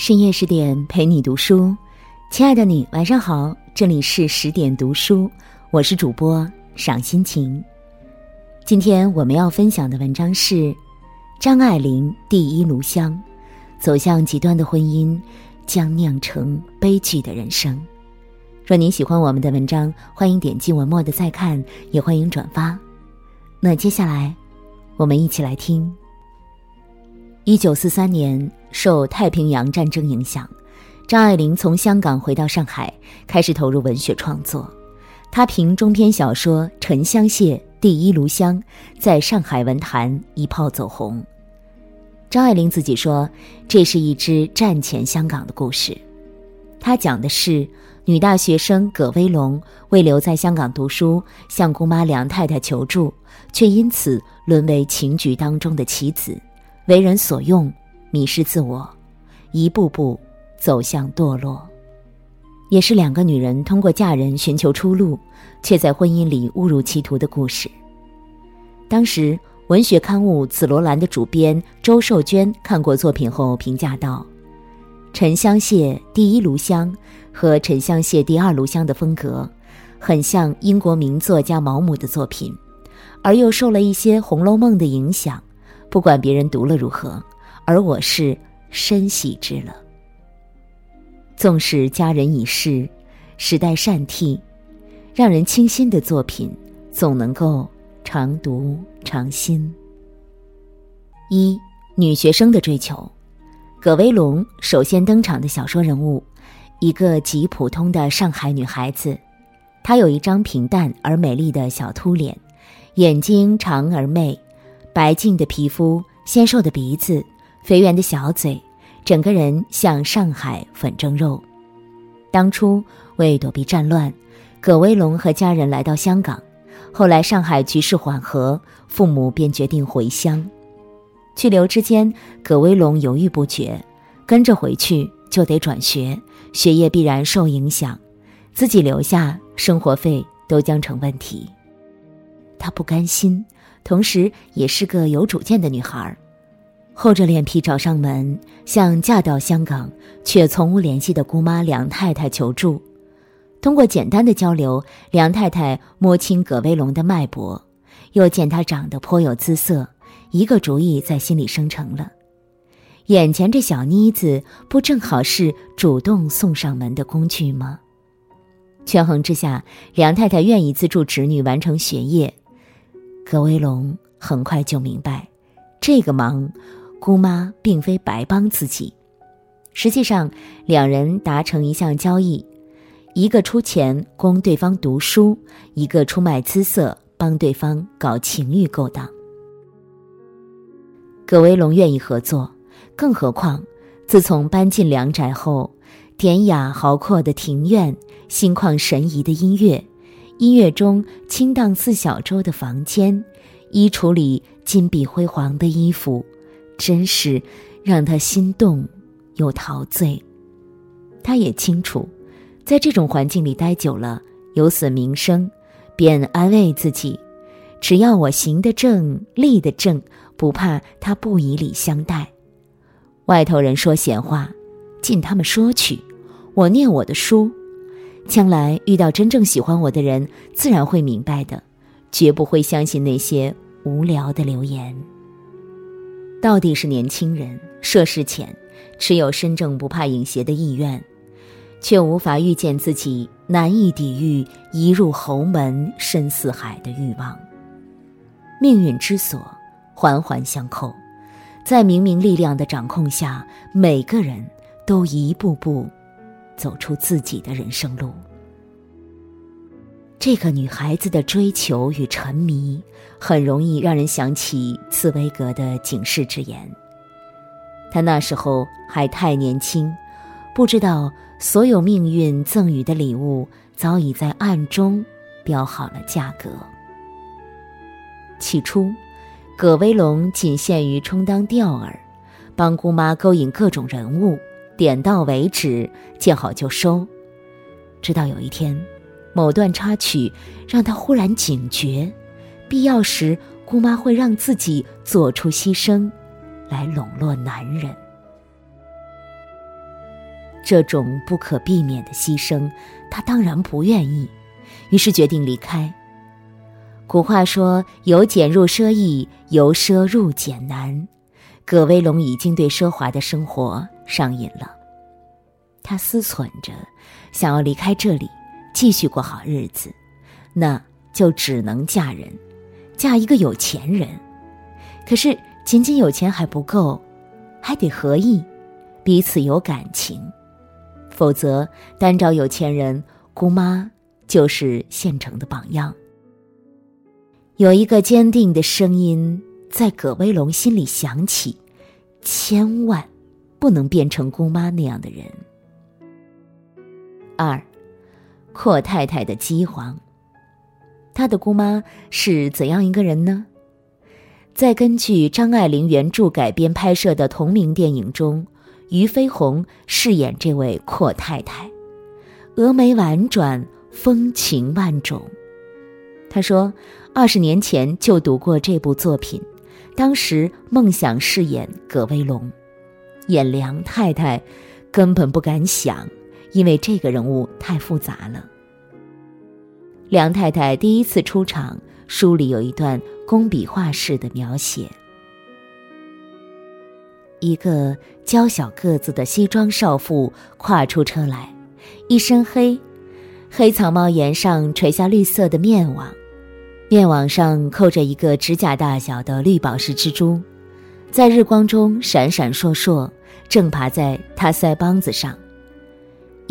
深夜十点陪你读书，亲爱的你晚上好，这里是十点读书，我是主播赏心情。今天我们要分享的文章是张爱玲第一炉香，走向极端的婚姻将酿成悲剧的人生。若您喜欢我们的文章，欢迎点击文末的再看，也欢迎转发。那接下来，我们一起来听。一九四三年，受太平洋战争影响，张爱玲从香港回到上海，开始投入文学创作。她凭中篇小说《沉香屑》《第一炉香》在上海文坛一炮走红。张爱玲自己说，这是一支战前香港的故事。她讲的是女大学生葛薇龙为留在香港读书，向姑妈梁太太求助，却因此沦为情局当中的棋子。为人所用，迷失自我，一步步走向堕落，也是两个女人通过嫁人寻求出路，却在婚姻里误入歧途的故事。当时文学刊物《紫罗兰》的主编周寿娟看过作品后评价道：“《沉香屑》第一炉香和《沉香屑》第二炉香的风格，很像英国名作家毛姆的作品，而又受了一些《红楼梦》的影响。”不管别人读了如何，而我是深喜之了。纵使佳人已逝，时代善替，让人倾心的作品总能够常读常新。一女学生的追求，葛威龙首先登场的小说人物，一个极普通的上海女孩子，她有一张平淡而美丽的小凸脸，眼睛长而媚。白净的皮肤，纤瘦的鼻子，肥圆的小嘴，整个人像上海粉蒸肉。当初为躲避战乱，葛威龙和家人来到香港。后来上海局势缓和，父母便决定回乡。去留之间，葛威龙犹豫不决，跟着回去就得转学，学业必然受影响。自己留下，生活费都将成问题。他不甘心。同时，也是个有主见的女孩儿，厚着脸皮找上门，向嫁到香港却从无联系的姑妈梁太太求助。通过简单的交流，梁太太摸清葛威龙的脉搏，又见他长得颇有姿色，一个主意在心里生成了：眼前这小妮子，不正好是主动送上门的工具吗？权衡之下，梁太太愿意资助侄女完成学业。葛威龙很快就明白，这个忙，姑妈并非白帮自己。实际上，两人达成一项交易：一个出钱供对方读书，一个出卖姿色帮对方搞情欲勾当。葛威龙愿意合作，更何况自从搬进梁宅后，典雅豪阔的庭院，心旷神怡的音乐。音乐中清荡似小舟的房间，衣橱里金碧辉煌的衣服，真是让他心动又陶醉。他也清楚，在这种环境里待久了有损名声，便安慰自己：只要我行得正、立得正，不怕他不以礼相待。外头人说闲话，尽他们说去，我念我的书。将来遇到真正喜欢我的人，自然会明白的，绝不会相信那些无聊的流言。到底是年轻人，涉世浅，持有身正不怕影斜的意愿，却无法预见自己难以抵御一入侯门深似海的欲望。命运之锁环环相扣，在明明力量的掌控下，每个人都一步步。走出自己的人生路。这个女孩子的追求与沉迷，很容易让人想起茨威格的警示之言。她那时候还太年轻，不知道所有命运赠予的礼物早已在暗中标好了价格。起初，葛威龙仅限于充当钓饵，帮姑妈勾引各种人物。点到为止，见好就收。直到有一天，某段插曲让他忽然警觉：必要时，姑妈会让自己做出牺牲，来笼络男人。这种不可避免的牺牲，他当然不愿意，于是决定离开。古话说：“由俭入奢易，由奢入俭难。”葛威龙已经对奢华的生活上瘾了。他思忖着，想要离开这里，继续过好日子，那就只能嫁人，嫁一个有钱人。可是仅仅有钱还不够，还得合意，彼此有感情。否则，单找有钱人，姑妈就是现成的榜样。有一个坚定的声音在葛威龙心里响起：千万不能变成姑妈那样的人。二，阔太太的饥荒。他的姑妈是怎样一个人呢？在根据张爱玲原著改编拍摄的同名电影中。俞飞鸿饰演这位阔太太，峨眉婉转，风情万种。他说，二十年前就读过这部作品，当时梦想饰演葛威龙，演梁太太，根本不敢想，因为这个人物太复杂了。梁太太第一次出场，书里有一段工笔画式的描写。一个娇小个子的西装少妇跨出车来，一身黑，黑草帽檐上垂下绿色的面网，面网上扣着一个指甲大小的绿宝石蜘蛛，在日光中闪闪烁烁，正爬在她腮帮子上，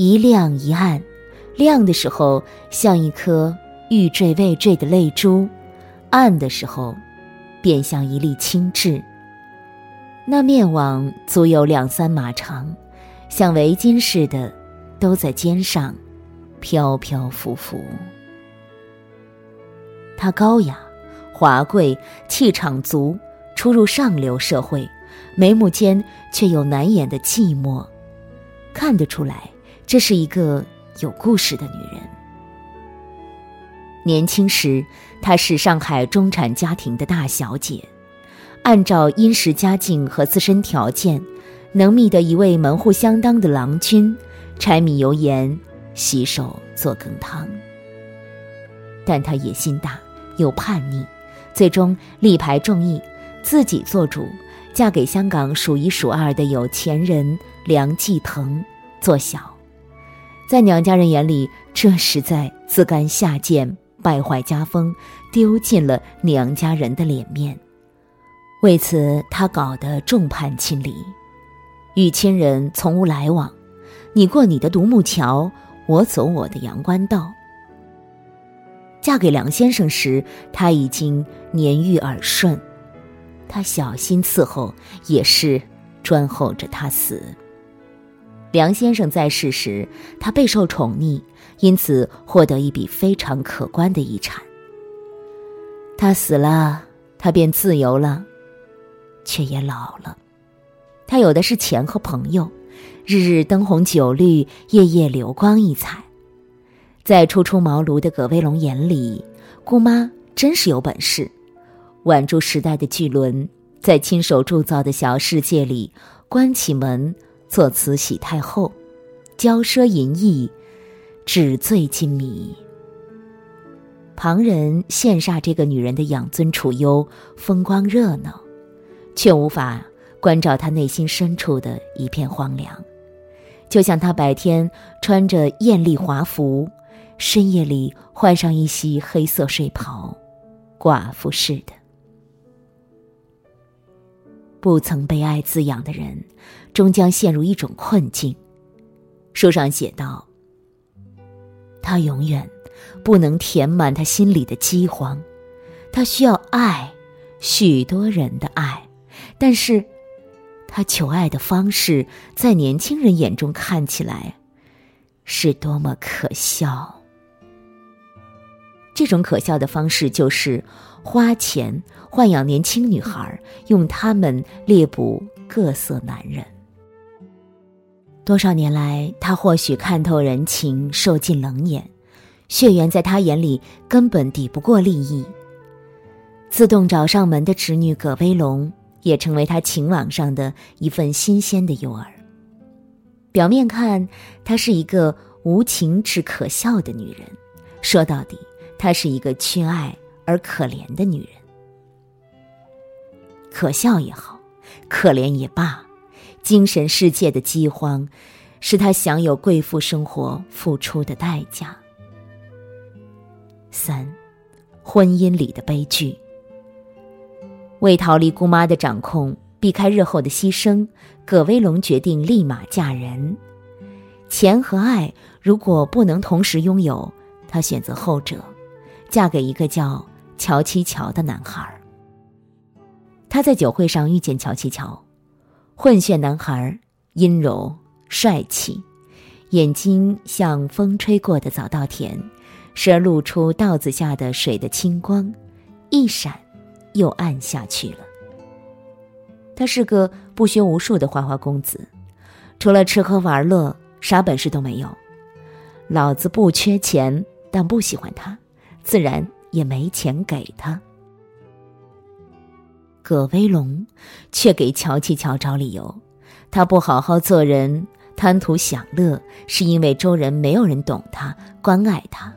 一亮一暗，亮的时候像一颗欲坠未坠的泪珠，暗的时候，便像一粒青痣。那面网足有两三码长，像围巾似的，都在肩上，飘飘浮浮。她高雅、华贵、气场足，出入上流社会，眉目间却有难掩的寂寞，看得出来，这是一个有故事的女人。年轻时，她是上海中产家庭的大小姐。按照殷实家境和自身条件，能觅得一位门户相当的郎君，柴米油盐，洗手做羹汤。但她野心大，又叛逆，最终力排众议，自己做主，嫁给香港数一数二的有钱人梁继腾做小。在娘家人眼里，这实在自甘下贱，败坏家风，丢尽了娘家人的脸面。为此，他搞得众叛亲离，与亲人从无来往。你过你的独木桥，我走我的阳关道。嫁给梁先生时，他已经年逾耳顺，他小心伺候，也是专候着他死。梁先生在世时，他备受宠溺，因此获得一笔非常可观的遗产。他死了，他便自由了。却也老了，他有的是钱和朋友，日日灯红酒绿，夜夜流光溢彩。在初出茅庐的葛威龙眼里，姑妈真是有本事。挽住时代的巨轮，在亲手铸造的小世界里，关起门做慈禧太后，骄奢淫逸，纸醉金迷。旁人羡煞这个女人的养尊处优、风光热闹。却无法关照她内心深处的一片荒凉，就像她白天穿着艳丽华服，深夜里换上一袭黑色睡袍，寡妇似的。不曾被爱滋养的人，终将陷入一种困境。书上写道：“他永远不能填满他心里的饥荒，他需要爱，许多人的爱。”但是，他求爱的方式，在年轻人眼中看起来，是多么可笑。这种可笑的方式就是花钱豢养年轻女孩，用她们猎捕各色男人。多少年来，他或许看透人情，受尽冷眼，血缘在他眼里根本抵不过利益。自动找上门的侄女葛威龙。也成为他情网上的一份新鲜的诱饵。表面看，她是一个无情至可笑的女人；说到底，她是一个缺爱而可怜的女人。可笑也好，可怜也罢，精神世界的饥荒，是他享有贵妇生活付出的代价。三，婚姻里的悲剧。为逃离姑妈的掌控，避开日后的牺牲，葛威龙决定立马嫁人。钱和爱如果不能同时拥有，他选择后者，嫁给一个叫乔七乔的男孩。他在酒会上遇见乔七乔，混血男孩，阴柔帅气，眼睛像风吹过的早稻田，时而露出稻子下的水的清光，一闪。又暗下去了。他是个不学无术的花花公子，除了吃喝玩乐，啥本事都没有。老子不缺钱，但不喜欢他，自然也没钱给他。葛威龙却给乔七乔找理由，他不好好做人，贪图享乐，是因为周人没有人懂他，关爱他。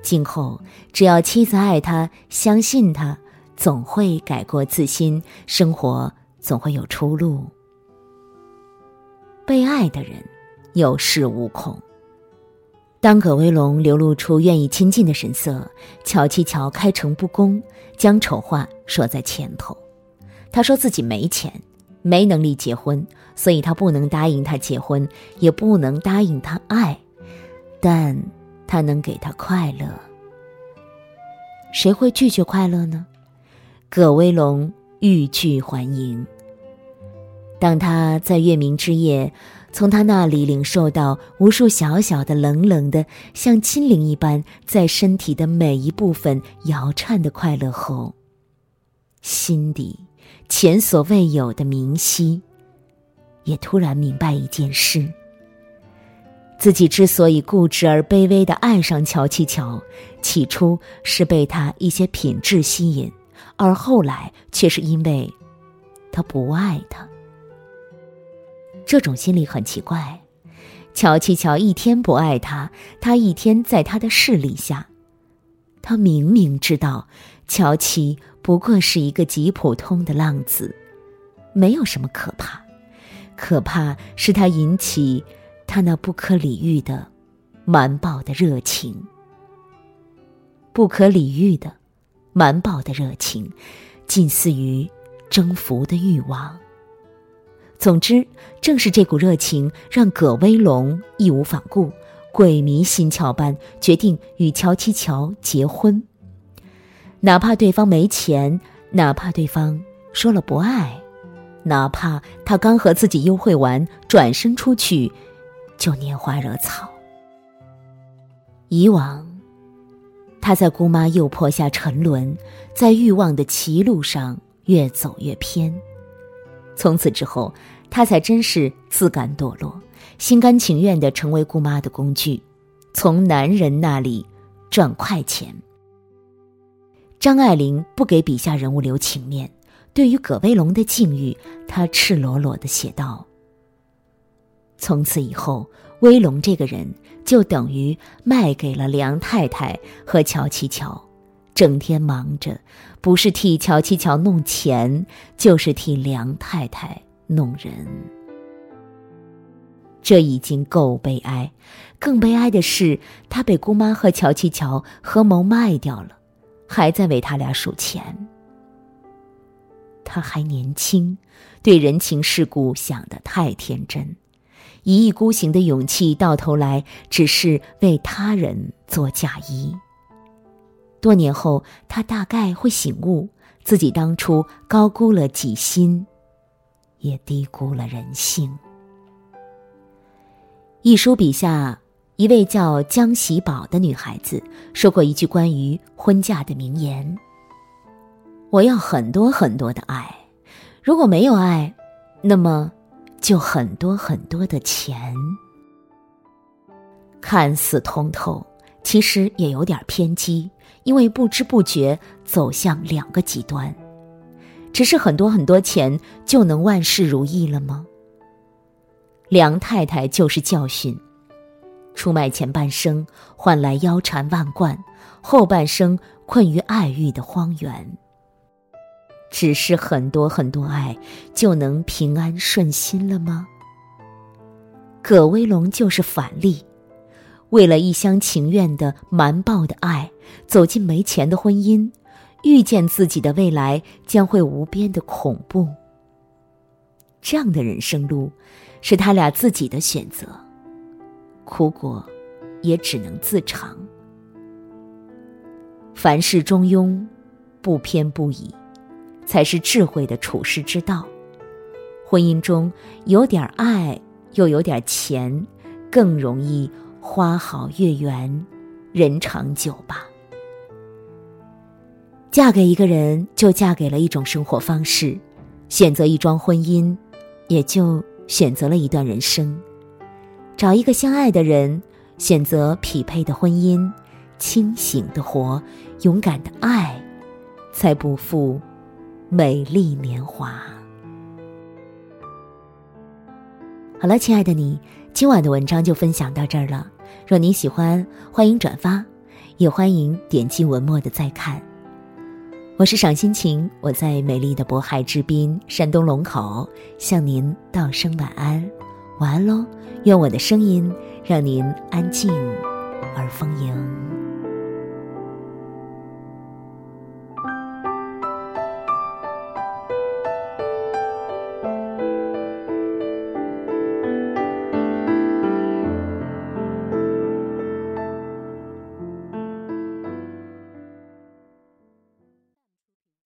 今后只要妻子爱他，相信他。总会改过自新，生活总会有出路。被爱的人有恃无恐。当葛威龙流露出愿意亲近的神色，乔七乔开诚布公，将丑话说在前头。他说自己没钱，没能力结婚，所以他不能答应他结婚，也不能答应他爱，但他能给他快乐。谁会拒绝快乐呢？葛威龙欲拒还迎。当他在月明之夜，从他那里领受到无数小小的、冷冷的、像精灵一般，在身体的每一部分摇颤的快乐后，心底前所未有的明晰，也突然明白一件事：自己之所以固执而卑微的爱上乔七乔，起初是被他一些品质吸引。而后来却是因为，他不爱他。这种心理很奇怪。乔七乔一天不爱他，他一天在他的势力下。他明明知道，乔七不过是一个极普通的浪子，没有什么可怕。可怕是他引起他那不可理喻的、蛮暴的热情。不可理喻的。蛮暴的热情，近似于征服的欲望。总之，正是这股热情，让葛威龙义无反顾、鬼迷心窍般决定与乔七乔结婚。哪怕对方没钱，哪怕对方说了不爱，哪怕他刚和自己幽会完，转身出去就拈花惹草。以往。他在姑妈诱迫下沉沦，在欲望的歧路上越走越偏。从此之后，他才真是自甘堕落，心甘情愿的成为姑妈的工具，从男人那里赚快钱。张爱玲不给笔下人物留情面，对于葛威龙的境遇，她赤裸裸的写道：“从此以后。”威龙这个人就等于卖给了梁太太和乔琪乔，整天忙着，不是替乔七乔弄钱，就是替梁太太弄人。这已经够悲哀，更悲哀的是，他被姑妈和乔七乔合谋卖掉了，还在为他俩数钱。他还年轻，对人情世故想得太天真。一意孤行的勇气，到头来只是为他人做嫁衣。多年后，他大概会醒悟，自己当初高估了己心，也低估了人性。一书笔下，一位叫江喜宝的女孩子说过一句关于婚嫁的名言：“我要很多很多的爱，如果没有爱，那么……”就很多很多的钱，看似通透，其实也有点偏激，因为不知不觉走向两个极端。只是很多很多钱就能万事如意了吗？梁太太就是教训。出卖前半生换来腰缠万贯，后半生困于爱欲的荒原。只是很多很多爱就能平安顺心了吗？葛威龙就是反例，为了一厢情愿的瞒报的爱，走进没钱的婚姻，预见自己的未来将会无边的恐怖。这样的人生路，是他俩自己的选择。苦果，也只能自尝。凡事中庸，不偏不倚，才是智慧的处世之道。婚姻中有点爱，又有点钱，更容易花好月圆，人长久吧。嫁给一个人，就嫁给了一种生活方式；选择一桩婚姻，也就选择了一段人生。找一个相爱的人，选择匹配的婚姻，清醒的活，勇敢的爱，才不负美丽年华。好了，亲爱的你，今晚的文章就分享到这儿了。若您喜欢，欢迎转发，也欢迎点击文末的再看。我是赏心情，我在美丽的渤海之滨，山东龙口，向您道声晚安。晚安喽，愿我的声音让您安静而丰盈。